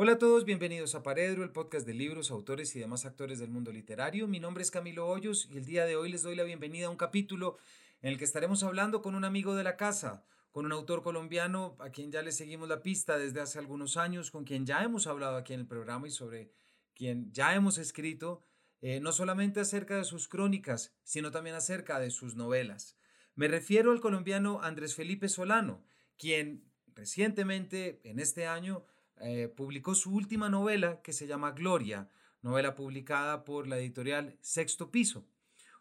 Hola a todos, bienvenidos a Paredro, el podcast de libros, autores y demás actores del mundo literario. Mi nombre es Camilo Hoyos y el día de hoy les doy la bienvenida a un capítulo en el que estaremos hablando con un amigo de la casa, con un autor colombiano a quien ya le seguimos la pista desde hace algunos años, con quien ya hemos hablado aquí en el programa y sobre quien ya hemos escrito, eh, no solamente acerca de sus crónicas, sino también acerca de sus novelas. Me refiero al colombiano Andrés Felipe Solano, quien recientemente, en este año, eh, publicó su última novela que se llama Gloria, novela publicada por la editorial Sexto Piso.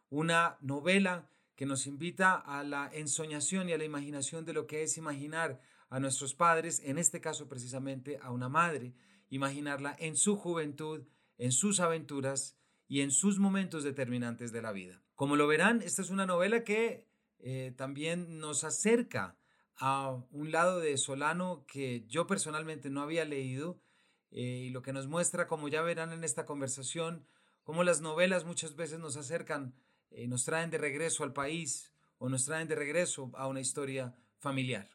Una novela que nos invita a la ensoñación y a la imaginación de lo que es imaginar a nuestros padres, en este caso precisamente a una madre, imaginarla en su juventud, en sus aventuras y en sus momentos determinantes de la vida. Como lo verán, esta es una novela que eh, también nos acerca a un lado de Solano que yo personalmente no había leído eh, y lo que nos muestra, como ya verán en esta conversación, cómo las novelas muchas veces nos acercan, eh, nos traen de regreso al país o nos traen de regreso a una historia familiar.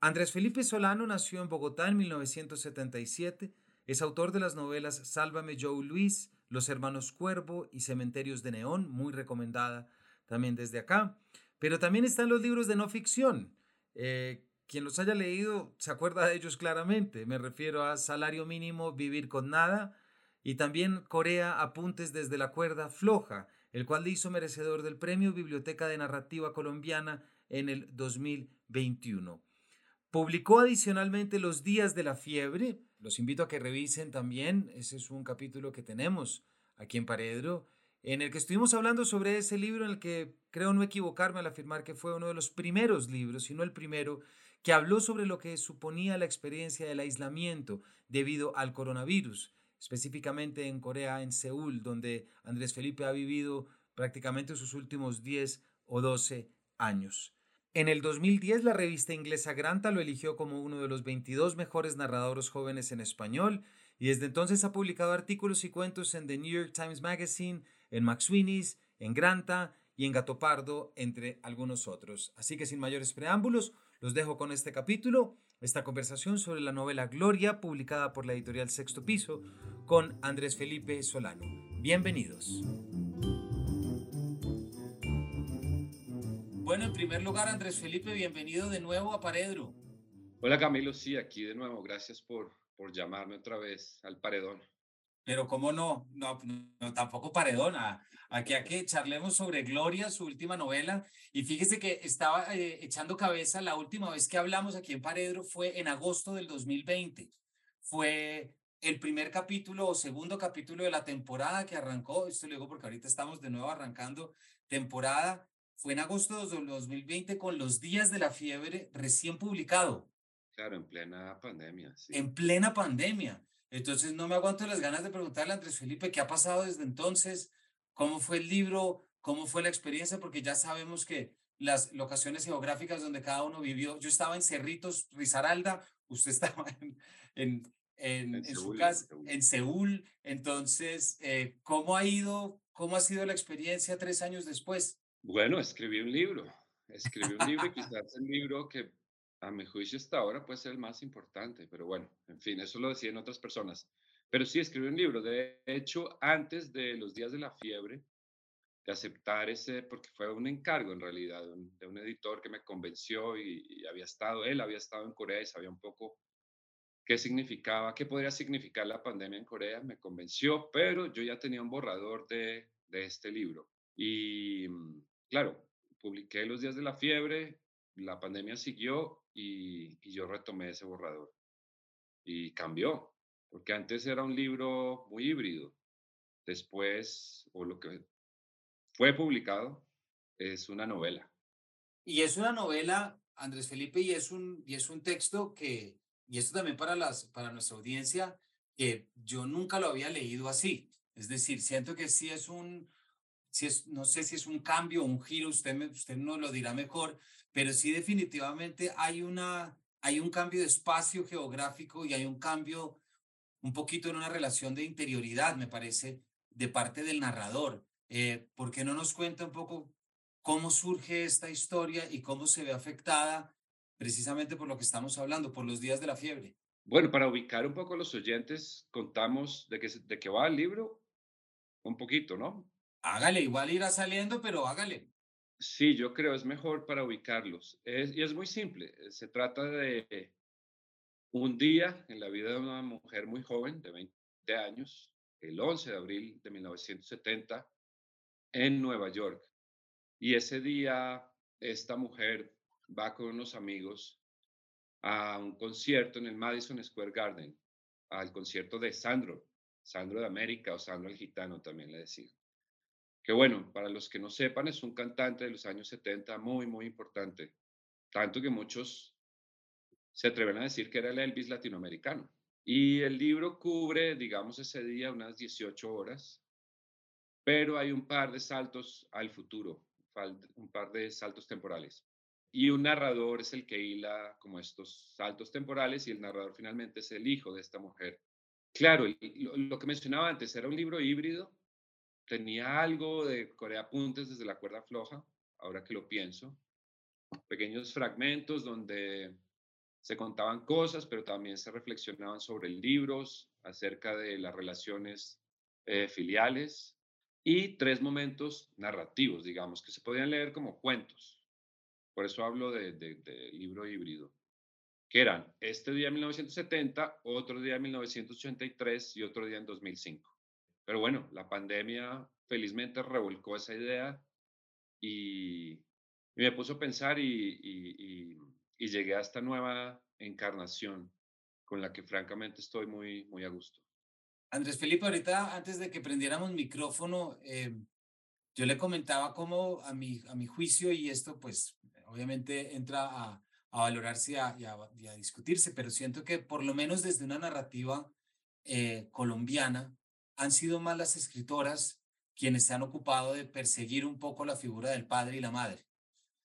Andrés Felipe Solano nació en Bogotá en 1977, es autor de las novelas Sálvame Joe Luis, Los Hermanos Cuervo y Cementerios de Neón, muy recomendada también desde acá, pero también están los libros de no ficción, eh, quien los haya leído se acuerda de ellos claramente. Me refiero a Salario Mínimo, Vivir con Nada y también Corea, Apuntes desde la cuerda floja, el cual le hizo merecedor del Premio Biblioteca de Narrativa Colombiana en el 2021. Publicó adicionalmente Los Días de la Fiebre. Los invito a que revisen también. Ese es un capítulo que tenemos aquí en Paredro en el que estuvimos hablando sobre ese libro en el que creo no equivocarme al afirmar que fue uno de los primeros libros, si no el primero, que habló sobre lo que suponía la experiencia del aislamiento debido al coronavirus, específicamente en Corea, en Seúl, donde Andrés Felipe ha vivido prácticamente sus últimos 10 o 12 años. En el 2010 la revista inglesa Granta lo eligió como uno de los 22 mejores narradores jóvenes en español y desde entonces ha publicado artículos y cuentos en The New York Times Magazine, en McSweeney's, en Granta y en Gato Pardo, entre algunos otros. Así que sin mayores preámbulos, los dejo con este capítulo, esta conversación sobre la novela Gloria, publicada por la editorial Sexto Piso, con Andrés Felipe Solano. Bienvenidos. Bueno, en primer lugar, Andrés Felipe, bienvenido de nuevo a Paredro. Hola Camilo, sí, aquí de nuevo. Gracias por, por llamarme otra vez al Paredón. Pero cómo no, no, no tampoco paredona. Aquí a que charlemos sobre Gloria, su última novela. Y fíjese que estaba eh, echando cabeza, la última vez que hablamos aquí en Paredro fue en agosto del 2020. Fue el primer capítulo o segundo capítulo de la temporada que arrancó. Esto lo digo porque ahorita estamos de nuevo arrancando temporada. Fue en agosto del 2020 con Los Días de la Fiebre recién publicado. Claro, en plena pandemia. Sí. En plena pandemia. Entonces no me aguanto las ganas de preguntarle a Andrés Felipe qué ha pasado desde entonces, cómo fue el libro, cómo fue la experiencia, porque ya sabemos que las locaciones geográficas donde cada uno vivió, yo estaba en Cerritos, Risaralda, usted estaba en, en, en, su casa, en Seúl. Entonces, eh, ¿cómo ha ido, cómo ha sido la experiencia tres años después? Bueno, escribí un libro, escribí un libro, quizás el libro que a mi juicio hasta ahora puede ser el más importante, pero bueno, en fin, eso lo decían otras personas. Pero sí, escribí un libro, de hecho, antes de los días de la fiebre, de aceptar ese, porque fue un encargo en realidad de un, editor que me convenció y, había estado, él había estado en Corea y sabía un poco qué significaba, qué podría significar la pandemia en Corea, me convenció, pero yo ya tenía un borrador de, de este libro. Y mm, claro, publiqué Los días de la fiebre, la pandemia siguió y, yo retomé ese borrador. Y cambió, porque antes era un libro muy híbrido. Después, o lo que fue publicado, es una novela. Y es una novela, Andrés Felipe, y es un, y es un texto que, y esto también para, las, para nuestra audiencia, que yo nunca lo había leído así. Es decir, siento que sí es un, no sé si es un cambio o un giro, usted, me, usted nos lo dirá mejor, pero sí definitivamente hay, una, hay un cambio de espacio geográfico y hay un cambio un poquito en una relación de interioridad, me parece, de parte del narrador. Eh, ¿Por qué no nos cuenta un poco cómo surge esta historia y cómo se ve afectada precisamente por lo que estamos hablando, por los días de la fiebre? Bueno, para ubicar un poco a los oyentes, contamos de qué, de qué va el libro, un poquito, ¿no? Hágale, igual irá saliendo, pero hágale. Sí, yo creo es mejor para ubicarlos. Y es muy simple. eh, Se trata de un día en la vida de una mujer muy joven, de 20 años, el 11 de abril de 1970, en Nueva York. Y ese día, esta mujer va con unos amigos a un concierto en el Madison Square Garden, al concierto de Sandro, Sandro de América o Sandro el Gitano también le decía. Que bueno, para los que no sepan, es un cantante de los años 70 muy, muy importante. Tanto que muchos se atreven a decir que era el Elvis latinoamericano. Y el libro cubre, digamos, ese día unas 18 horas, pero hay un par de saltos al futuro, un par de saltos temporales. Y un narrador es el que hila como estos saltos temporales y el narrador finalmente es el hijo de esta mujer. Claro, lo que mencionaba antes, era un libro híbrido, tenía algo de Corea Apuntes desde la cuerda floja, ahora que lo pienso, pequeños fragmentos donde se contaban cosas, pero también se reflexionaban sobre libros, acerca de las relaciones eh, filiales y tres momentos narrativos, digamos, que se podían leer como cuentos. Por eso hablo de, de- de libro híbrido, que eran este día en 1970, otro día en 1983 y otro día en 2005. Pero bueno, la pandemia felizmente revolcó esa idea y, me puso a pensar y, y- llegué a esta nueva encarnación con la que francamente estoy muy, muy a gusto. Andrés Felipe, ahorita antes de que prendiéramos micrófono, eh, yo le comentaba cómo a mi, a mi juicio, y esto pues obviamente entra a, a valorarse y a, a discutirse, pero siento que por lo menos desde una narrativa eh, colombiana han sido más las escritoras quienes se han ocupado de perseguir un poco la figura del padre y la madre.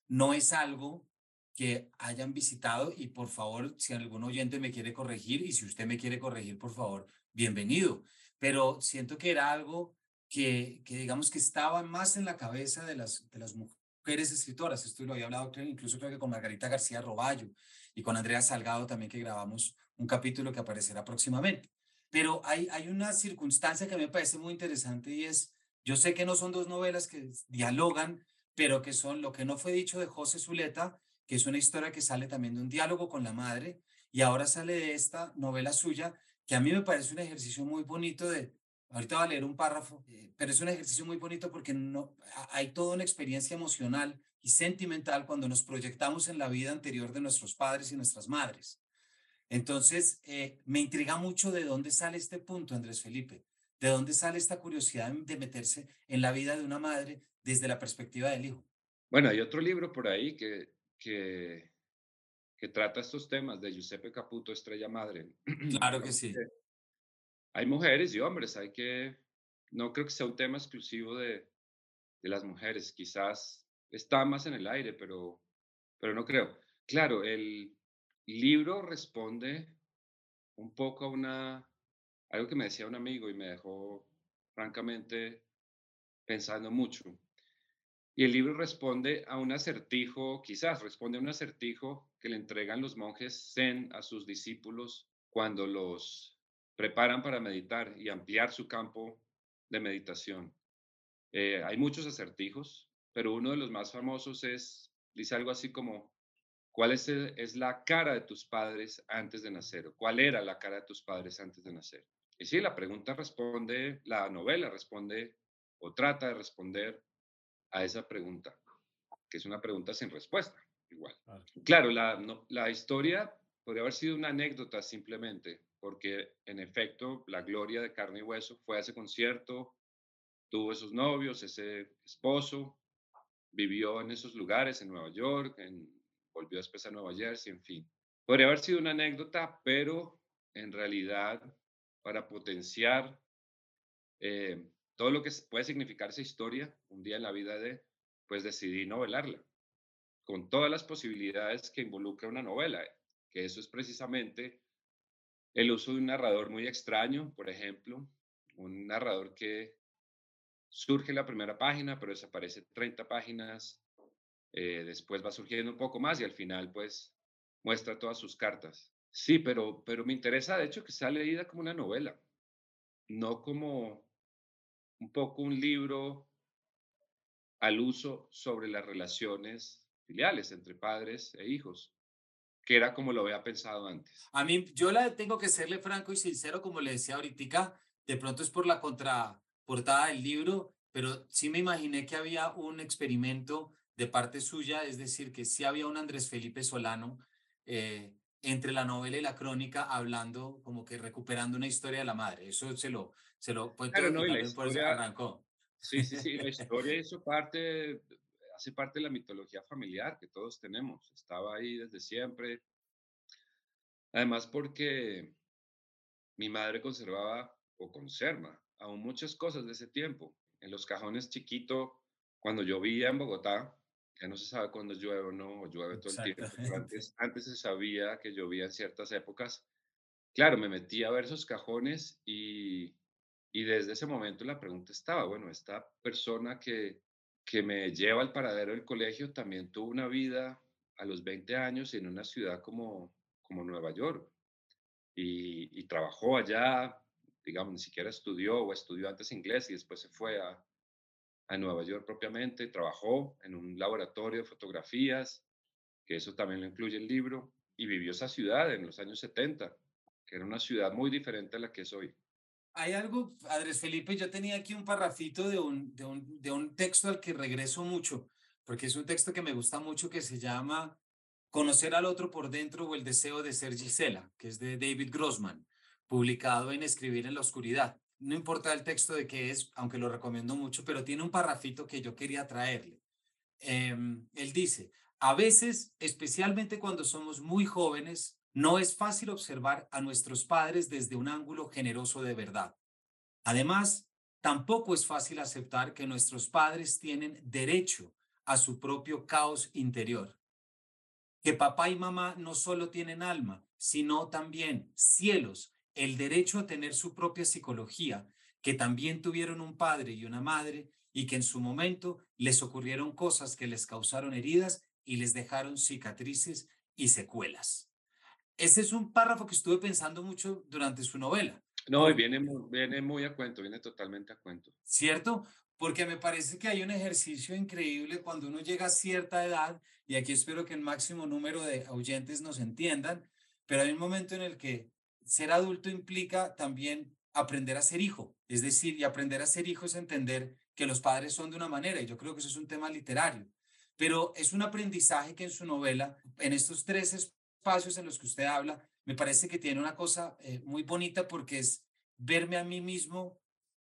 No es algo que hayan visitado y por favor, si algún oyente me quiere corregir y si usted me quiere corregir, por favor, bienvenido. Pero siento que era algo que, que digamos que estaba más en la cabeza de las, de las mujeres escritoras. Esto lo había hablado incluso creo que con Margarita García Roballo y con Andrea Salgado también que grabamos un capítulo que aparecerá próximamente. Pero hay, hay una circunstancia que me parece muy interesante y es, yo sé que no son dos novelas que dialogan, pero que son lo que no fue dicho de José Zuleta, que es una historia que sale también de un diálogo con la madre, y ahora sale de esta novela suya, que a mí me parece un ejercicio muy bonito de, ahorita voy a leer un párrafo, eh, pero es un ejercicio muy bonito porque no, ha- hay toda una experiencia emocional y sentimental cuando nos proyectamos en la vida anterior de nuestros padres y nuestras madres. Entonces, eh, me intriga mucho de dónde sale este punto, Andrés Felipe, de dónde sale esta curiosidad de meterse en la vida de una madre desde la perspectiva del hijo. Bueno, hay otro libro por ahí que, que, que trata estos temas de Giuseppe Caputo, Estrella Madre. Claro que sí. hay mujeres y hombres, hay que, no creo que sea un tema exclusivo de, de las mujeres, quizás está más en el aire, pero, pero no creo. Claro, el libro responde un poco a una, algo que me decía un amigo y me dejó francamente pensando mucho. Y el libro responde a un acertijo, quizás responde a un acertijo que le entregan los monjes zen a sus discípulos cuando los preparan para meditar y ampliar su campo de meditación. Eh, hay muchos acertijos, pero uno de los más famosos es, dice algo así como, ¿cuál es, el- es la cara de tus padres antes de nacer? ¿O ¿Cuál era la cara de tus padres antes de nacer? Y sí, la pregunta responde, la novela responde o trata de responder a esa pregunta, que es una pregunta sin respuesta, igual. Claro. Claro, la, no- la historia podría haber sido una anécdota simplemente, porque en efecto la gloria de carne y hueso fue a ese concierto, tuvo esos novios, ese esposo, vivió en esos lugares, en Nueva York, en, volvió después a Nueva Jersey, en fin. Podría haber sido una anécdota, pero en realidad para potenciar eh, todo lo que puede significar esa historia, un día en la vida de, pues decidí novelarla, con todas las posibilidades que involucra una novela, que eso es precisamente el uso de un narrador muy extraño, por ejemplo, un narrador que surge en la primera página, pero desaparece 30 páginas, eh, después va surgiendo un poco más y al final pues muestra todas sus cartas. Sí, pero, pero me interesa, de hecho, que sea leída como una novela, no como un poco un libro al uso sobre las relaciones filiales entre padres e hijos, que era como lo había pensado antes. A mí, yo la tengo que serle franco y sincero, como le decía ahorita, de pronto es por la contraportada del libro, pero sí me imaginé que había un experimento de parte suya, es decir, que sí había un Andrés Felipe Solano eh, entre la novela y la crónica hablando, como que recuperando una historia de la madre. Eso se lo, se lo, pues Claro, no, vez por eso historia, arrancó. sí, sí, sí, la historia, eso parte, hace parte de la mitología familiar que todos tenemos. Estaba ahí desde siempre. Además, porque mi madre conservaba o conserva aún muchas cosas de ese tiempo. En los cajones chiquito, cuando llovía en Bogotá, ya no se sabe cuándo llueve o no, o llueve todo el tiempo, pero antes, antes se sabía que llovía en ciertas épocas. Claro, me metí a ver esos cajones y, y desde ese momento la pregunta estaba, bueno, esta persona que, que me lleva al paradero del colegio también tuvo una vida a los 20 años en una ciudad como, como Nueva York y, y trabajó allá, digamos, ni siquiera estudió o estudió antes inglés y después se fue a, a Nueva York propiamente, trabajó en un laboratorio de fotografías, que eso también lo incluye el libro, y vivió esa ciudad en los años 70, que era una ciudad muy diferente a la que es hoy. Hay algo, Andrés Felipe, yo tenía aquí un parrafito de un, de un, de un texto al que regreso mucho, porque es un texto que me gusta mucho que se llama Conocer al otro por dentro o el deseo de ser Gisela, que es de David Grossman, publicado en Escribir en la Oscuridad. No importa el texto de qué es, aunque lo recomiendo mucho, pero tiene un parrafito que yo quería traerle. Em, él dice, a veces, especialmente cuando somos muy jóvenes, no es fácil observar a nuestros padres desde un ángulo generoso de verdad. Además, tampoco es fácil aceptar que nuestros padres tienen derecho a su propio caos interior, que papá y mamá no solo tienen alma, sino también cielos, el derecho a tener su propia psicología, que también tuvieron un padre y una madre y que en su momento les ocurrieron cosas que les causaron heridas y les dejaron cicatrices y secuelas. Ese es un párrafo que estuve pensando mucho durante su novela, No, y viene, viene muy a cuento, viene totalmente a cuento. ¿cierto? Porque me parece que hay un ejercicio increíble cuando uno llega a cierta edad, y aquí espero que el máximo número de oyentes nos entiendan, pero hay un momento en el que ser adulto implica también aprender a ser hijo, es decir, y aprender a ser hijo es entender que los padres son de una manera, y yo creo que eso es un tema literario, pero es un aprendizaje que en su novela, en estos tres espacios en los que usted habla, me parece que tiene una cosa eh, muy bonita porque es verme a mí mismo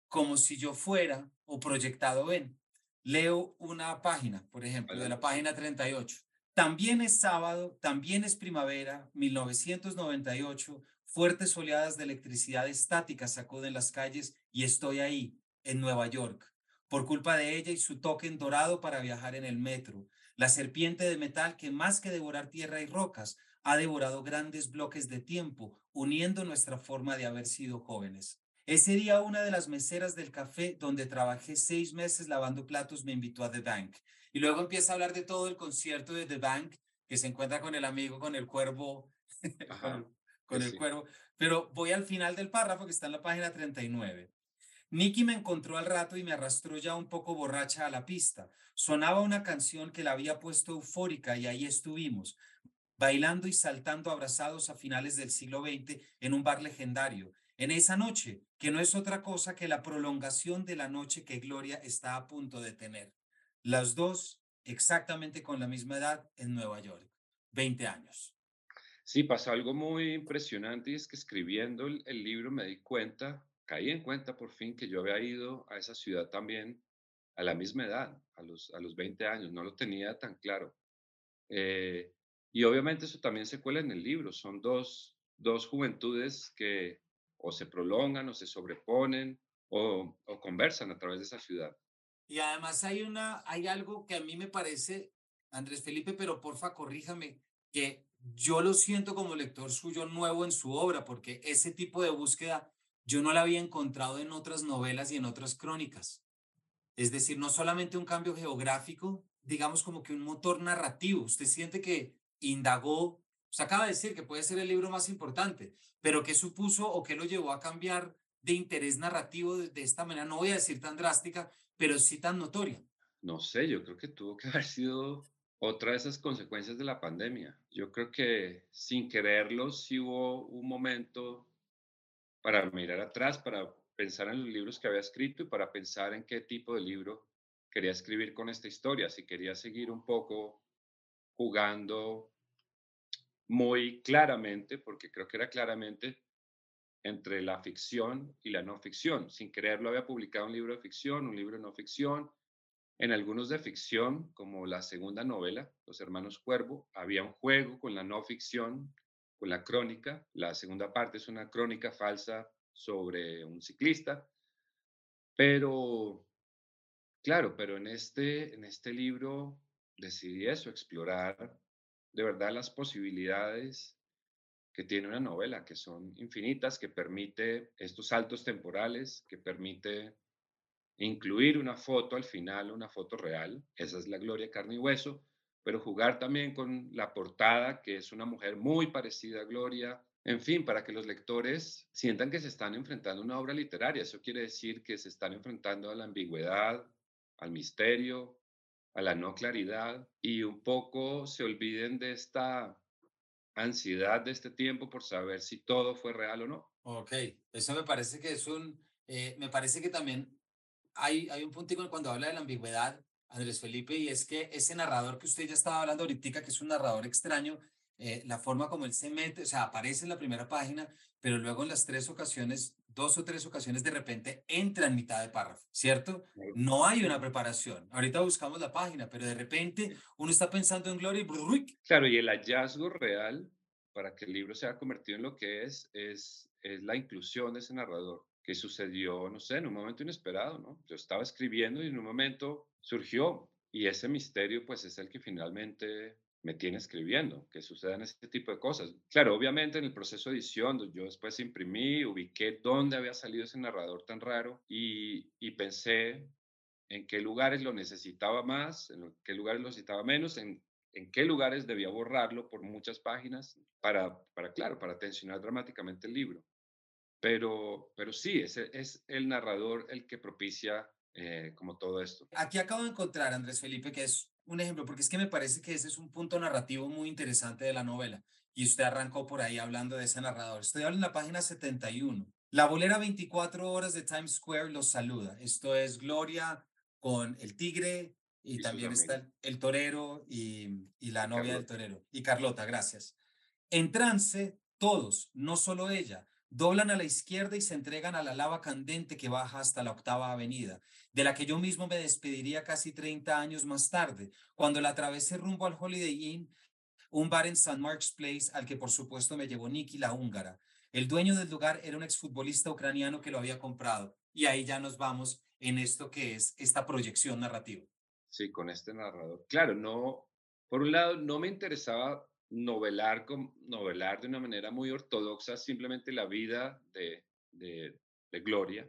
como si yo fuera o proyectado en. Leo una página, por ejemplo, de la página 38. También es sábado, también es primavera, 1998, fuertes oleadas de electricidad estática sacuden las calles y estoy ahí, en Nueva York, por culpa de ella y su token dorado para viajar en el metro, la serpiente de metal que más que devorar tierra y rocas, ha devorado grandes bloques de tiempo, uniendo nuestra forma de haber sido jóvenes. Ese día una de las meseras del café donde trabajé seis meses lavando platos me invitó a The Bank. Y luego empieza a hablar de todo el concierto de The Bank, que se encuentra con el amigo, con el cuervo, con con el sí. cuervo. Pero voy al final del párrafo que está en la página 39. Nicky me encontró al rato y me arrastró ya un poco borracha a la pista. Sonaba una canción que la había puesto eufórica y ahí estuvimos, bailando y saltando abrazados a finales del siglo XX en un bar legendario. En esa noche, que no es otra cosa que la prolongación de la noche que Gloria está a punto de tener. Las dos exactamente con la misma edad en Nueva York, 20 años. Sí, pasó algo muy impresionante y es que escribiendo el, libro me di cuenta, caí en cuenta por fin que yo había ido a esa ciudad también a la misma edad, a los, a los 20 años, no lo tenía tan claro. Eh, y obviamente eso también se cuela en el libro, son dos, dos juventudes que o se prolongan o se sobreponen o, o conversan a través de esa ciudad. Y además hay una, hay algo que a mí me parece, Andrés Felipe, pero porfa, corríjame, que yo lo siento como lector suyo nuevo en su obra, porque ese tipo de búsqueda yo no la había encontrado en otras novelas y en otras crónicas. Es decir, no solamente un cambio geográfico, digamos como que un motor narrativo. Usted siente que indagó, Usted acaba de decir que puede ser el libro más importante, pero ¿qué supuso o qué lo llevó a cambiar de interés narrativo de, de esta manera? No voy a decir tan drástica, pero sí tan notoria. No sé, yo creo que tuvo que haber sido otra de esas consecuencias de la pandemia. Yo creo que sin quererlo sí hubo un momento para mirar atrás, para pensar en los libros que había escrito y para pensar en qué tipo de libro quería escribir con esta historia, si quería seguir un poco jugando muy claramente, porque creo que era claramente entre la ficción y la no ficción. Sin quererlo había publicado un libro de ficción, un libro de no ficción, en algunos de ficción, como la segunda novela, Los Hermanos Cuervo, había un juego con la no ficción, con la crónica. La segunda parte es una crónica falsa sobre un ciclista. Pero, claro, pero en este, en este libro decidí eso, explorar de verdad las posibilidades que tiene una novela, que son infinitas, que permite estos saltos temporales, que permite incluir una foto al final, una foto real, esa es la Gloria carne y hueso, pero jugar también con la portada, que es una mujer muy parecida a Gloria, en fin, para que los lectores sientan que se están enfrentando a una obra literaria. Eso quiere decir que se están enfrentando a la ambigüedad, al misterio, a la no claridad y un poco se olviden de esta ansiedad de este tiempo por saber si todo fue real o no. Ok, eso me parece que es un, eh, me parece que también hay, hay un punto cuando habla de la ambigüedad, Andrés Felipe, y es que ese narrador que usted ya estaba hablando ahorita, que es un narrador extraño, eh, la forma como él se mete, o sea, aparece en la primera página, pero luego en las tres ocasiones, dos o tres ocasiones, de repente entra en mitad de párrafo, ¿cierto? No hay una preparación. Ahorita buscamos la página, pero de repente uno está pensando en Gloria y... Claro, y el hallazgo real para que el libro sea convertido en lo que es, es, es la inclusión de ese narrador que sucedió, no sé, en un momento inesperado, ¿no? Yo estaba escribiendo y en un momento surgió y ese misterio pues es el que finalmente me tiene escribiendo, que sucedan este tipo de cosas. Claro, obviamente en el proceso de edición, yo después imprimí, ubiqué dónde había salido ese narrador tan raro y, y pensé en qué lugares lo necesitaba más, en qué lugares lo necesitaba menos, en, en qué lugares debía borrarlo por muchas páginas para, para, claro, para tensionar dramáticamente el libro. Pero, pero sí, es, es el narrador el que propicia eh, como todo esto. Aquí acabo de encontrar, Andrés Felipe, que es un ejemplo, porque es que me parece que ese es un punto narrativo muy interesante de la novela. Y usted arrancó por ahí hablando de ese narrador. Estoy hablando en la página 71. La bolera 24 horas de Times Square los saluda. Esto es Gloria con el tigre y, también está el, torero y, y la novia del torero. Y Carlota, gracias. En trance, todos, no solo ella, doblan a la izquierda y se entregan a la lava candente que baja hasta la octava avenida, de la que yo mismo me despediría casi 30 años más tarde, cuando la atravesé rumbo al Holiday Inn, un bar en St. Mark's Place al que por supuesto me llevó Nicky la húngara. El dueño del lugar era un exfutbolista ucraniano que lo había comprado. Y ahí ya nos vamos en esto que es esta proyección narrativa. Sí, con este narrador. Claro, no, por un lado, no me interesaba novelar, novelar de una manera muy ortodoxa simplemente la vida de, de, Gloria,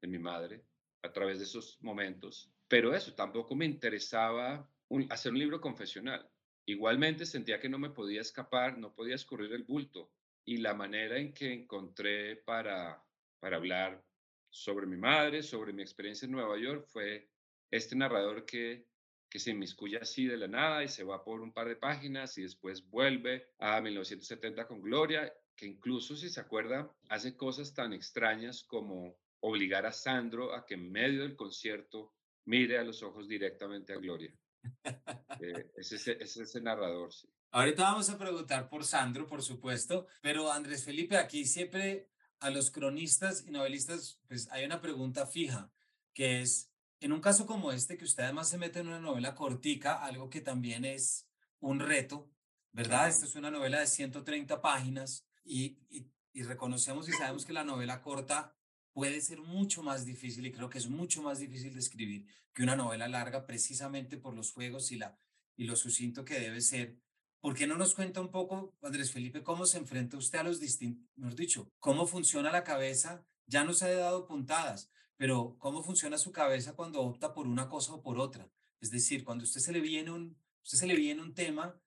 de mi madre, a través de esos momentos. Pero eso, tampoco me interesaba hacer un libro confesional. Igualmente sentía que no me podía escapar, no podía escurrir el bulto. Y la manera en que encontré para, para hablar sobre mi madre, sobre mi experiencia en Nueva York, fue este narrador que que se inmiscuye así de la nada y se va por un par de páginas y después vuelve a 1970 con Gloria, que incluso si se acuerda, hace cosas tan extrañas como obligar a Sandro a que en medio del concierto mire a los ojos directamente a Gloria. Eh, es, ese, es ese narrador, sí. Ahorita vamos a preguntar por Sandro, por supuesto, pero Andrés Felipe, aquí siempre a los cronistas y novelistas, pues hay una pregunta fija, que es, en un caso como este, que usted además se mete en una novela cortica, algo que también es un reto, ¿verdad? Esta es una novela de 130 páginas y, y, reconocemos y sabemos que la novela corta puede ser mucho más difícil y creo que es mucho más difícil de escribir que una novela larga precisamente por los juegos y, la, y lo sucinto que debe ser. ¿Por qué no nos cuenta un poco, Andrés Felipe, cómo se enfrenta usted a los distintos, mejor dicho, cómo funciona la cabeza? Ya nos ha dado puntadas, pero ¿cómo funciona su cabeza cuando opta por una cosa o por otra? Es decir, cuando usted se le viene un, usted se le viene un tema,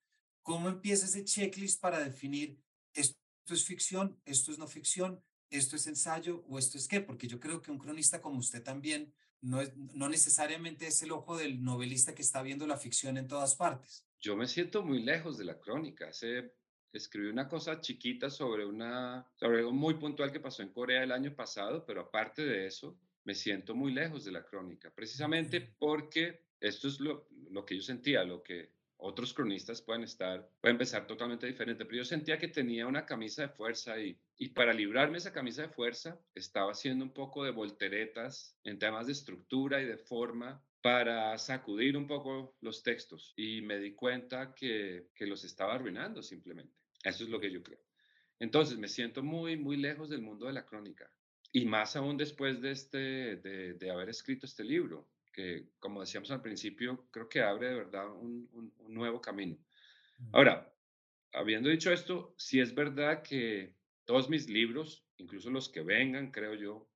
¿cómo empieza ese checklist para definir esto es ficción, esto es no ficción, esto es ensayo o esto es qué? Porque yo creo que un cronista como usted también no, es, no necesariamente es el ojo del novelista que está viendo la ficción en todas partes. Yo me siento muy lejos de la crónica. Hace, escribí una cosa chiquita sobre, una, sobre algo muy puntual que pasó en Corea el año pasado, pero aparte de eso, me siento muy lejos de la crónica, precisamente porque esto es lo, lo que yo sentía, lo que otros cronistas pueden estar, pueden pensar totalmente diferente, pero yo sentía que tenía una camisa de fuerza y, y para librarme esa camisa de fuerza estaba haciendo un poco de volteretas en temas de estructura y de forma para sacudir un poco los textos y me di cuenta que, que los estaba arruinando simplemente. Eso es lo que yo creo. Entonces me siento muy, muy lejos del mundo de la crónica y más aún después de, este, de, de haber escrito este libro que, como decíamos al principio, creo que abre de verdad un, un, nuevo camino. Ahora, habiendo dicho esto, sí es verdad que todos mis libros, incluso los que vengan, creo yo,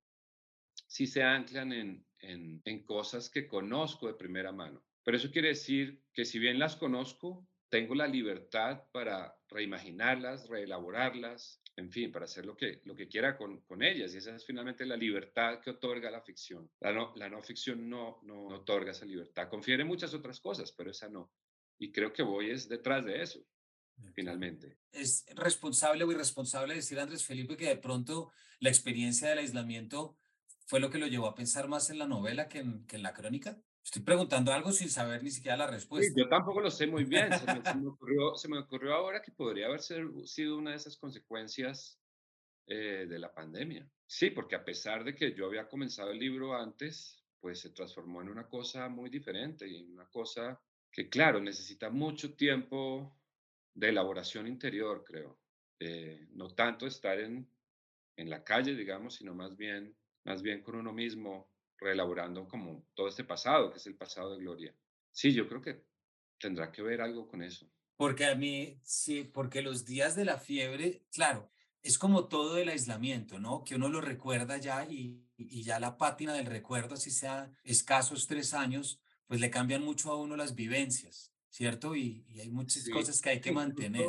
sí se anclan en, en, en cosas que conozco de primera mano. Pero eso quiere decir que si bien las conozco, tengo la libertad para reimaginarlas, reelaborarlas, en fin, para hacer lo que, lo que quiera con, con ellas. Y esa es finalmente la libertad que otorga la ficción. La no, la no ficción no, no, otorga esa libertad. Confiere muchas otras cosas, pero esa no. Y creo que voy es detrás de eso, finalmente. ¿Es responsable o irresponsable decir, Andrés Felipe, que de pronto la experiencia del aislamiento fue lo que lo llevó a pensar más en la novela que en, que en la crónica? Estoy preguntando algo sin saber ni siquiera la respuesta. yo tampoco lo sé muy bien. Se me, ocurrió, se me, ocurrió, ahora que podría haber sido una de esas consecuencias eh, de la pandemia. Sí, porque a pesar de que yo había comenzado el libro antes, pues se transformó en una cosa muy diferente y en una cosa que, claro, necesita mucho tiempo de elaboración interior, creo. Eh, no tanto estar en, en la calle, digamos, sino más bien, más bien con uno mismo, reelaborando como todo este pasado, que es el pasado de Gloria. Sí, yo creo que tendrá que ver algo con eso. Porque a mí, sí, porque los días de la fiebre, claro, es como todo el aislamiento, ¿no? Que uno lo recuerda ya y, y ya la pátina del recuerdo, así sea escasos tres años, pues le cambian mucho a uno las vivencias, ¿cierto? Y, y hay muchas cosas que hay que mantener.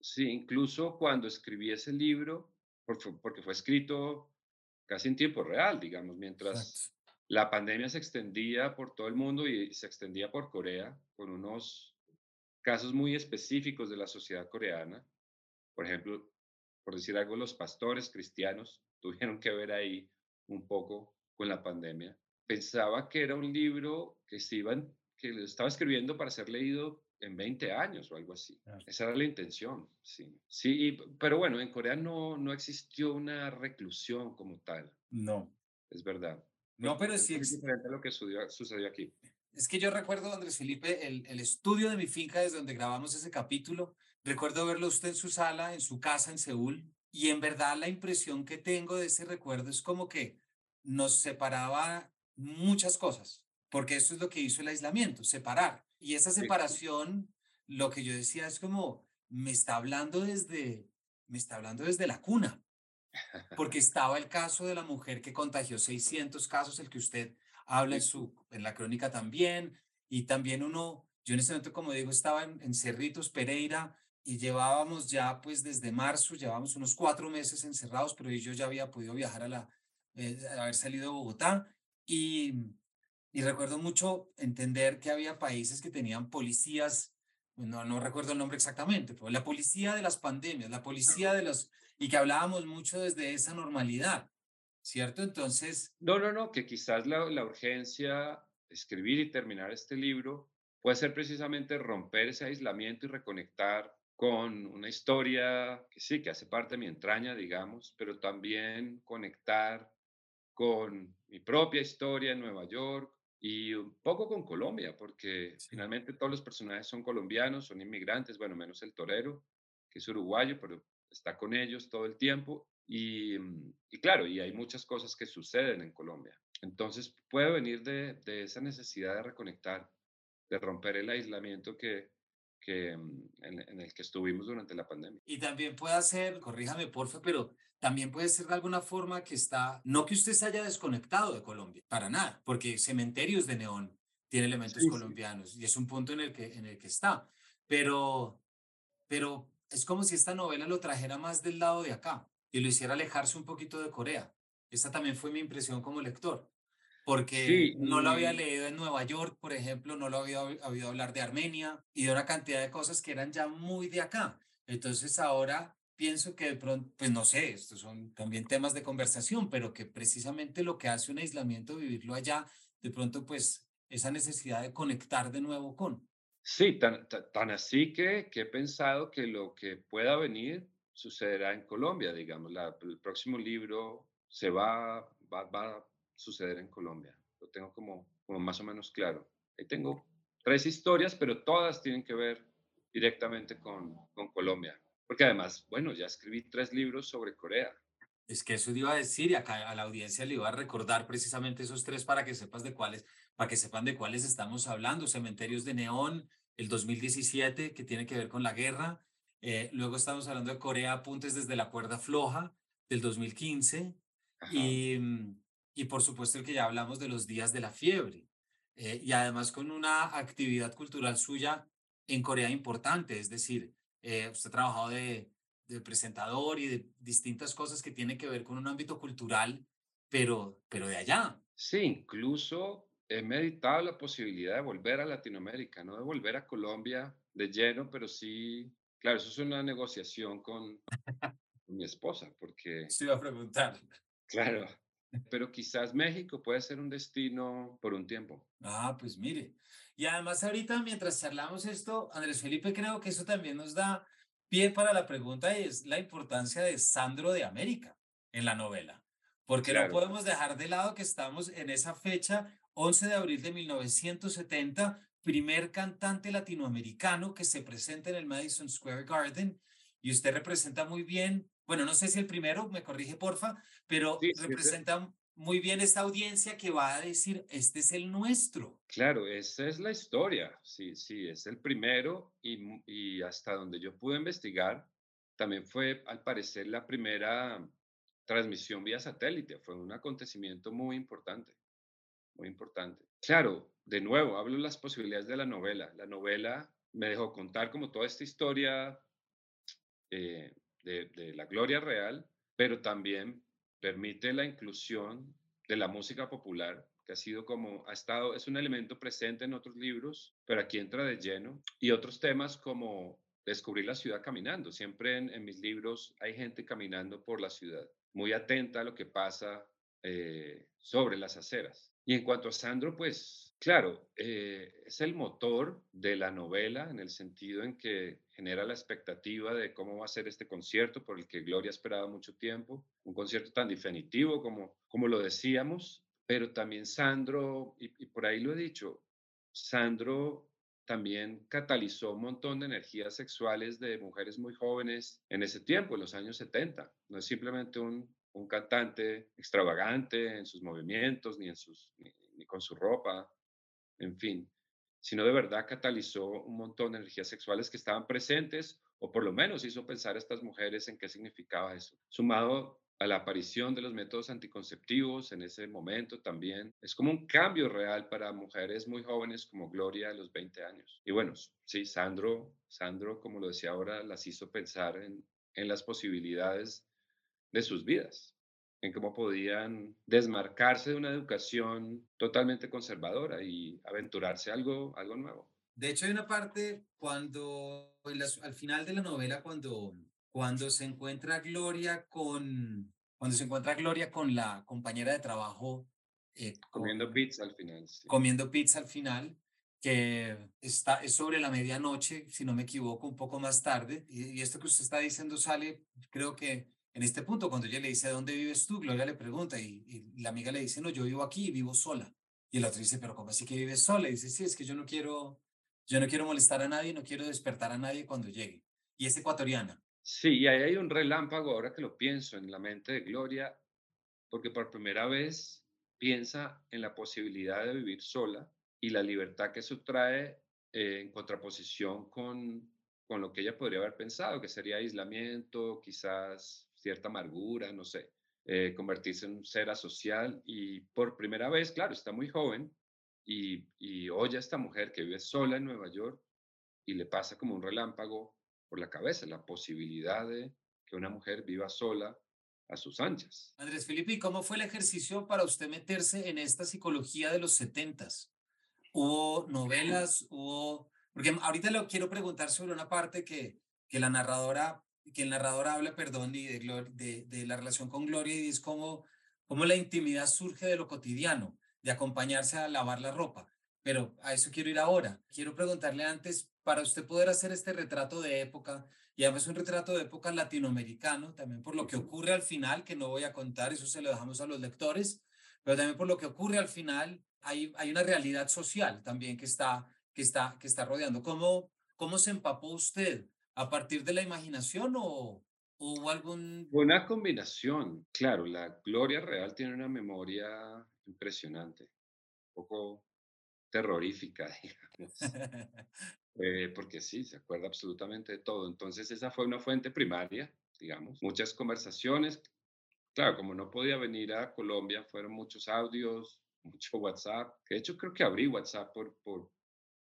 Sí, incluso cuando escribí ese libro, porque fue escrito casi en tiempo real, digamos, mientras la pandemia se extendía por todo el mundo y se extendía por Corea con unos casos muy específicos de la sociedad coreana. Por ejemplo, por decir algo, los pastores cristianos tuvieron que ver ahí un poco con la pandemia. Pensaba que era un libro que, se iban, que estaba escribiendo para ser leído en 20 años o algo así. Esa era la intención, sí. Sí, pero bueno, en Corea no, no existió una reclusión como tal. No. Es verdad. No, pero sí es diferente a lo que sucedió, aquí. Es que yo recuerdo, Andrés Felipe, el, el estudio de mi finca desde donde grabamos ese capítulo. Recuerdo verlo usted en su sala, en su casa en Seúl, y en verdad la impresión que tengo de ese recuerdo es como que nos separaba muchas cosas, porque eso es lo que hizo el aislamiento, separar. Y esa separación, lo que yo decía es como, me está hablando desde, me está hablando desde la cuna, porque estaba el caso de la mujer que contagió 600 casos, el que usted habla en, su, en la crónica también, y también uno, yo en ese momento, como digo, estaba en, Cerritos, Pereira, y llevábamos ya, pues desde marzo, llevábamos unos cuatro meses encerrados, pero yo ya había podido viajar a la, eh, haber salido de Bogotá, y, y recuerdo mucho entender que había países que tenían policías, no, no recuerdo el nombre exactamente, pero la policía de las pandemias, la policía de los y que hablábamos mucho desde esa normalidad, ¿cierto? Entonces... No, no, no, que quizás la, la urgencia de escribir y terminar este libro puede ser precisamente romper ese aislamiento y reconectar con una historia que sí, que hace parte de mi entraña, digamos, pero también conectar con mi propia historia en Nueva York y un poco con Colombia, porque finalmente todos los personajes son colombianos, son inmigrantes, bueno, menos el torero, que es uruguayo, pero está con ellos todo el tiempo y, mm, y, claro, y hay muchas cosas que suceden en Colombia. Entonces puede venir de, de esa necesidad de reconectar, de romper el aislamiento que, que, mm, en, el que estuvimos durante la pandemia. Y también puede ser, corríjame porfa, pero también puede ser de alguna forma que está, no que usted se haya desconectado de Colombia, para nada, porque Cementerios de Neón tiene elementos colombianos y es un punto en el que, en el que está, pero pero es como si esta novela lo trajera más del lado de acá y lo hiciera alejarse un poquito de Corea. Esa también fue mi impresión como lector, porque Sí, no lo había leído en Nueva York, por ejemplo, no lo había oí- oído hablar de Armenia y de una cantidad de cosas que eran ya muy de acá. Entonces ahora pienso que de pronto, pues no sé, estos son también temas de conversación, pero que precisamente lo que hace un aislamiento, vivirlo allá, de pronto pues esa necesidad de conectar de nuevo con. Sí, tan, ta- tan así que, que he pensado que lo que pueda venir sucederá en Colombia, digamos. La- el próximo libro se va, va, va a suceder en Colombia. Lo tengo como, como más o menos claro. Ahí tengo tres historias, pero todas tienen que ver directamente con, con Colombia. Porque además, bueno, ya escribí tres libros sobre Corea. Es que eso iba a decir y acá a la audiencia le iba a recordar precisamente esos tres para que sepas de cuáles, para que sepan de cuáles estamos hablando. Cementerios de Neón, el 2017, que tiene que ver con la guerra. Eh, luego estamos hablando de Corea, Apuntes desde la cuerda floja, del 2015. Ajá. Y, mm, y por supuesto el que ya hablamos de los días de la fiebre. Eh, y además con una actividad cultural suya en Corea importante, es decir, eh, usted ha trabajado de de presentador y de distintas cosas que tienen que ver con un ámbito cultural, pero, pero de allá. Sí, incluso he meditado la posibilidad de volver a Latinoamérica, no de volver a Colombia de lleno, pero sí, claro, eso es una negociación con, con mi esposa, porque, Se iba a preguntar. claro, pero quizás México puede ser un destino por un tiempo. Ah, pues mire. Y además ahorita mientras charlamos esto, Andrés Felipe, creo que eso también nos da pie para la pregunta y es la importancia de Sandro de América en la novela. Porque no Claro, podemos dejar de lado que estamos en esa fecha, 11 de abril de 1970, primer cantante latinoamericano que se presenta en el Madison Square Garden y usted representa muy bien, bueno, no sé si el primero, me corrige porfa, pero sí, sí, ese- representa muy bien esta audiencia que va a decir, este es el nuestro. claro, esa es la historia, sí, sí, es el primero y hasta donde yo pude investigar, también fue al parecer la primera transmisión vía satélite, fue un acontecimiento muy importante. Muy importante. Claro, de nuevo, hablo de las posibilidades de la novela. La novela me dejó contar como toda esta historia eh, de, la gloria real, pero también permite la inclusión de la música popular, que ha sido como, ha estado, es un elemento presente en otros libros, pero aquí entra de lleno, y otros temas como descubrir la ciudad caminando. Siempre en, en mis libros hay gente caminando por la ciudad, muy atenta a lo que pasa eh, sobre las aceras. Y en cuanto a Sandro, pues claro, eh, es el motor de la novela en el sentido en que genera la expectativa de cómo va a ser este concierto por el que Gloria ha esperado mucho tiempo, un concierto tan definitivo como, como lo decíamos, pero también Sandro, y por ahí lo he dicho, Sandro también catalizó un montón de energías sexuales de mujeres muy jóvenes en ese tiempo, en los años 70. No es simplemente un, un cantante extravagante en sus movimientos, ni, en sus, ni, con su ropa, en fin, sino de verdad catalizó un montón de energías sexuales que estaban presentes o por lo menos hizo pensar a estas mujeres en qué significaba eso. Sumado a la aparición de los métodos anticonceptivos en ese momento también, es como un cambio real para mujeres muy jóvenes como Gloria a los 20 años. Y bueno, sí, Sandro, Sandro, como lo decía ahora, las hizo pensar en, en las posibilidades de sus vidas, en cómo podían desmarcarse de una educación totalmente conservadora y aventurarse a algo, algo nuevo. De hecho, hay una parte cuando, al final de la novela, cuando, cuando se encuentra Gloria con, cuando se encuentra Gloria con la compañera de trabajo, eh, Comiendo pizza al final, sí. comiendo pizza al final, que está, es sobre la medianoche, si no me equivoco, un poco más tarde, y, y esto que usted está diciendo sale, creo que en este punto, cuando ella le dice, ¿dónde vives tú? Gloria le pregunta, y, la amiga le dice, no, yo vivo aquí vivo sola. Y el otro dice, pero ¿cómo así que vives sola? Y dice, sí, es que yo no quiero, yo no quiero molestar a nadie, no quiero despertar a nadie cuando llegue. Y es ecuatoriana. Sí, y ahí hay un relámpago, ahora que lo pienso, en la mente de Gloria, porque por primera vez piensa en la posibilidad de vivir sola y la libertad que eso trae eh, en contraposición con, con lo que ella podría haber pensado, que sería aislamiento, quizás cierta amargura, no sé, eh, convertirse en un ser asocial y por primera vez, claro, está muy joven y, y oye a esta mujer que vive sola en Nueva York y le pasa como un relámpago por la cabeza, la posibilidad de que una mujer viva sola a sus anchas. Andrés Felipe, ¿y cómo fue el ejercicio para usted meterse en esta psicología de los setentas? ¿Hubo novelas? ¿Hubo...? Porque ahorita le quiero preguntar sobre una parte que, que la narradora, que el narrador habla, perdón, y de, de, de la relación con Gloria y es cómo, cómo la intimidad surge de lo cotidiano, de acompañarse a lavar la ropa. Pero a eso quiero ir ahora. Quiero preguntarle antes, para usted poder hacer este retrato de época, y además un retrato de época latinoamericano, también por lo que ocurre al final, que no voy a contar, eso se lo dejamos a los lectores, pero también por lo que ocurre al final, hay, hay una realidad social también que está, que está, que está rodeando. ¿Cómo, ¿Cómo se empapó usted? ¿A partir de la imaginación o, hubo algún...? Una combinación, claro, la Gloria Real tiene una memoria impresionante, un poco terrorífica, digamos. Eh, porque sí, se acuerda absolutamente de todo. Entonces esa fue una fuente primaria, digamos. Muchas conversaciones. Claro, como no podía venir a Colombia, fueron muchos audios, mucho WhatsApp. De hecho, creo que abrí WhatsApp por, por,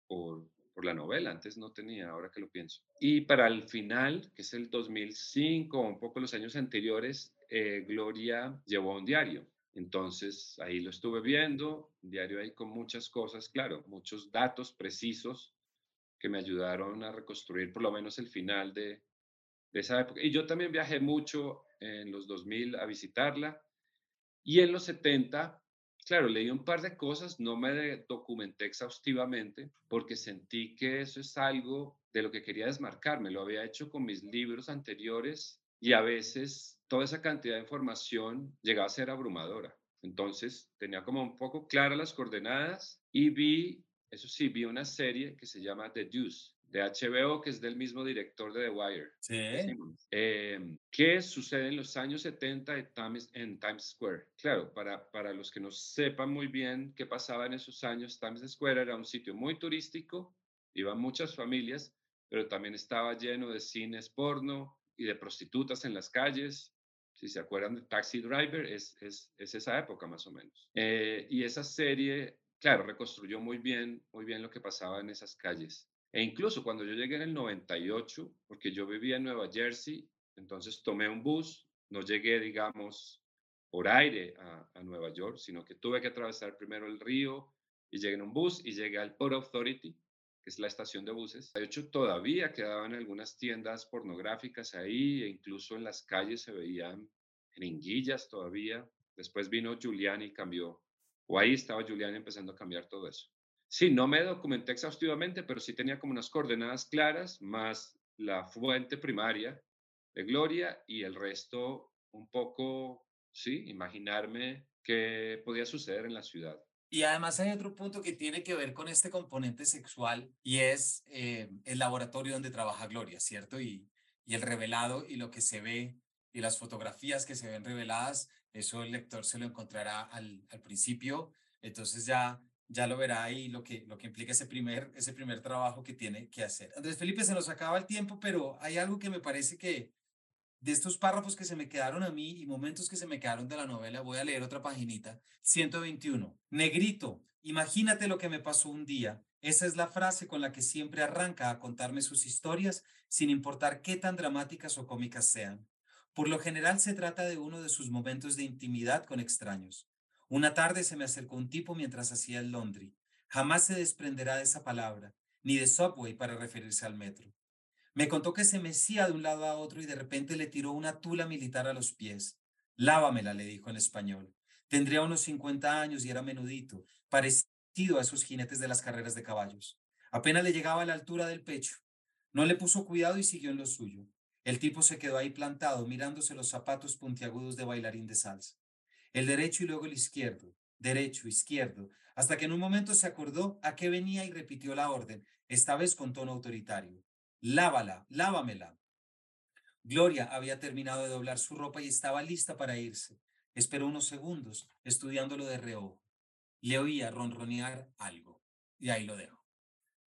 por, por la novela. Antes no tenía, ahora que lo pienso. Y para el final, que es el 2005, un poco los años anteriores, eh, Gloria llevó un diario entonces ahí lo estuve viendo, un diario ahí con muchas cosas, claro, muchos datos precisos que me ayudaron a reconstruir por lo menos el final de, esa época. Y yo también viajé mucho en los 2000 a visitarla y en los 70, claro, leí un par de cosas, no me documenté exhaustivamente porque sentí que eso es algo de lo que quería desmarcarme. Lo había hecho con mis libros anteriores y a veces toda esa cantidad de información llegaba a ser abrumadora. Entonces tenía como un poco claras las coordenadas y vi, eso sí, vi una serie que se llama The Deuce de HBO, que es del mismo director de The Wire. Sí. Eh, ¿Qué sucede en los años 70 en Times Square? Claro, para, para los que no sepan muy bien qué pasaba en esos años, Times Square era un sitio muy turístico, iban muchas familias, pero también estaba lleno de cines porno, y de prostitutas en las calles. Si se acuerdan de Taxi Driver, es, es, es esa época más o menos. Eh, y esa serie, claro, reconstruyó muy bien, muy bien lo que pasaba en esas calles. E incluso cuando yo llegué en el 98, porque yo vivía en Nueva Jersey, entonces tomé un bus, no llegué, digamos, por aire a, Nueva York, sino que tuve que atravesar primero el río y llegué en un bus y llegué al Port Authority, es la estación de buses. De hecho, todavía quedaban algunas tiendas pornográficas ahí e incluso en las calles se veían jeringuillas todavía. Después vino Julián y cambió, o ahí estaba Julián empezando a cambiar todo eso. Sí, no me documenté exhaustivamente, pero sí tenía como unas coordenadas claras, más la fuente primaria de Gloria y el resto un poco, sí, imaginarme qué podía suceder en la ciudad. Y además hay otro punto que tiene que ver con este componente sexual y es eh, el laboratorio donde trabaja Gloria, ¿cierto? Y, el revelado y lo que se ve y las fotografías que se ven reveladas, eso el lector se lo encontrará al principio, entonces ya, ya lo verá ahí lo que, lo que implica ese primer, ese primer trabajo que tiene que hacer. Andrés Felipe, se nos acaba el tiempo, pero hay algo que me parece que, de estos párrafos que se me quedaron a mí y momentos que se me quedaron de la novela, voy a leer otra paginita. 121. Negrito, imagínate lo que me pasó un día. Esa es la frase con la que siempre arranca a contarme sus historias, sin importar qué tan dramáticas o cómicas sean. Por lo general se trata de uno de sus momentos de intimidad con extraños. Una tarde se me acercó un tipo mientras hacía el laundry. Jamás se desprenderá de esa palabra, ni de subway para referirse al metro. Me contó que se mecía de un lado a otro y de repente le tiró una tula militar a los pies. Lávamela, le dijo en español. Tendría unos 50 años y era menudito, parecido a esos jinetes de las carreras de caballos. Apenas le llegaba a la altura del pecho. No le puso cuidado y siguió en lo suyo. El tipo se quedó ahí plantado, mirándose los zapatos puntiagudos de bailarín de salsa. El derecho y luego el izquierdo, derecho, izquierdo, hasta que en un momento se acordó a qué venía y repitió la orden, esta vez con tono autoritario lávala, lávamela. Gloria había terminado de doblar su ropa y estaba lista para irse. Esperó unos segundos, estudiándolo de reojo. Le oía ronronear algo, y ahí lo dejo.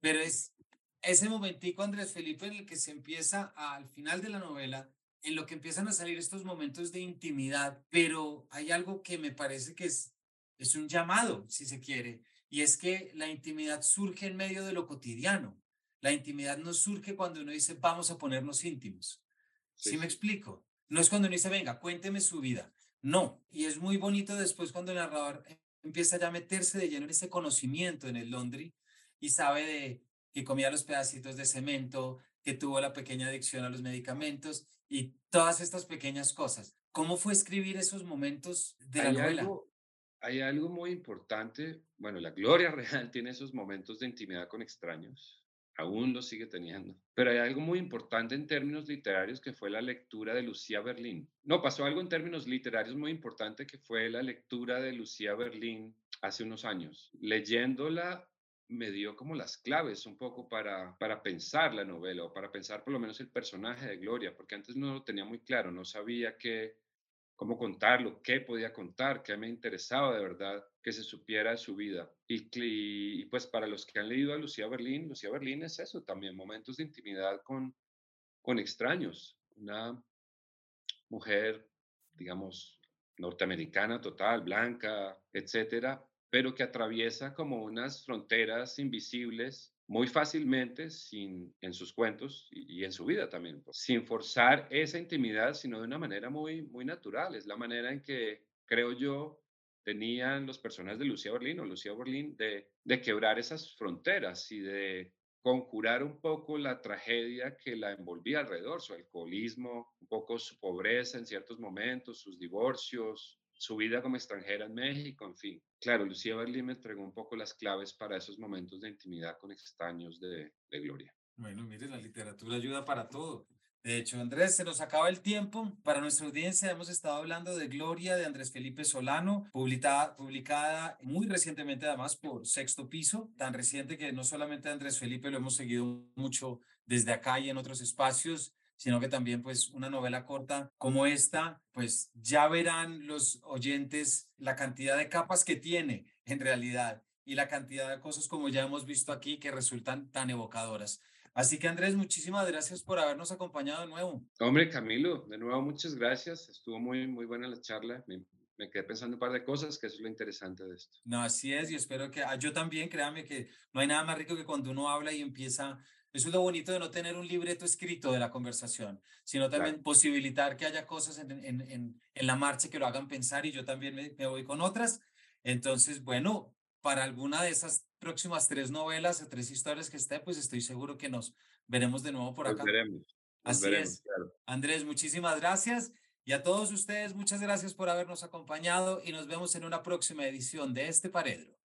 Pero es ese momentico, Andrés Felipe, en el que se empieza al final de la novela, en lo que empiezan a salir estos momentos de intimidad, pero hay algo que me parece que es, es un llamado, si se quiere, y es que la intimidad surge en medio de lo cotidiano la intimidad no surge cuando uno dice, vamos a ponernos íntimos. ¿Sí, me explico? No es cuando uno dice, venga, cuénteme su vida. No, y es muy bonito después cuando el narrador empieza ya a meterse de lleno en ese conocimiento en el laundry y sabe de que comía los pedacitos de cemento, que tuvo la pequeña adicción a los medicamentos y todas estas pequeñas cosas. ¿Cómo fue escribir esos momentos de la novela? hay algo muy importante. Bueno, la Gloria Real tiene esos momentos de intimidad con extraños. Aún lo sigue teniendo. Pero hay algo muy importante en términos literarios que fue la lectura de Lucía Berlín. No, pasó algo en términos literarios muy importante que fue la lectura de Lucía Berlín hace unos años. Leyéndola me dio como las claves un poco para, para pensar la novela o para pensar por lo menos el personaje de Gloria, porque antes no lo tenía muy claro, no sabía qué, cómo contarlo, qué podía contar, qué me interesaba de verdad que se supiera de su vida. Y, y, pues para los que han leído a Lucía Berlín, Lucía Berlín es eso también, momentos de intimidad con, con extraños, una mujer, digamos, norteamericana total, blanca, etcétera, pero que atraviesa como unas fronteras invisibles muy fácilmente sin, en sus cuentos y, en su vida también, pues, sin forzar esa intimidad, sino de una manera muy, muy natural. Es la manera en que, creo yo, tenían los personajes de Lucía Berlín o Lucía Berlín de, de quebrar esas fronteras y de conjurar un poco la tragedia que la envolvía alrededor, su alcoholismo, un poco su pobreza en ciertos momentos, sus divorcios, su vida como extranjera en México, en fin. Claro, Lucía Berlín me entregó un poco las claves para esos momentos de intimidad con extraños de, Gloria. Bueno, mire, la literatura ayuda para todo. De hecho, Andrés, se nos acaba el tiempo. Para nuestra audiencia hemos estado hablando de Gloria de Andrés Felipe Solano, publicada muy recientemente además por Sexto Piso, tan reciente que no solamente Andrés Felipe lo hemos seguido mucho desde acá y en otros espacios, sino que también pues una novela corta como esta, pues ya verán los oyentes la cantidad de capas que tiene en realidad y la cantidad de cosas como ya hemos visto aquí que resultan tan evocadoras. Así que Andrés, muchísimas gracias por habernos acompañado de nuevo. Hombre, Camilo, de nuevo muchas gracias. Estuvo muy, muy buena la charla. Me, me, quedé pensando un par de cosas, que eso es lo interesante de esto. No, así es, y espero que ah, yo también, créame que no hay nada más rico que cuando uno habla y empieza eso es lo bonito de no tener un libreto escrito de la conversación, sino también posibilitar que haya cosas en, en, en, en, la marcha que lo hagan pensar y yo también me, me, voy con otras. Entonces, bueno, para alguna de esas próximas tres novelas o tres historias que esté, pues estoy seguro que nos veremos de nuevo por acá. Nos veremos. Así es. Andrés, muchísimas gracias. Y a todos ustedes, muchas gracias por habernos acompañado y nos vemos en una próxima edición de este Paredro.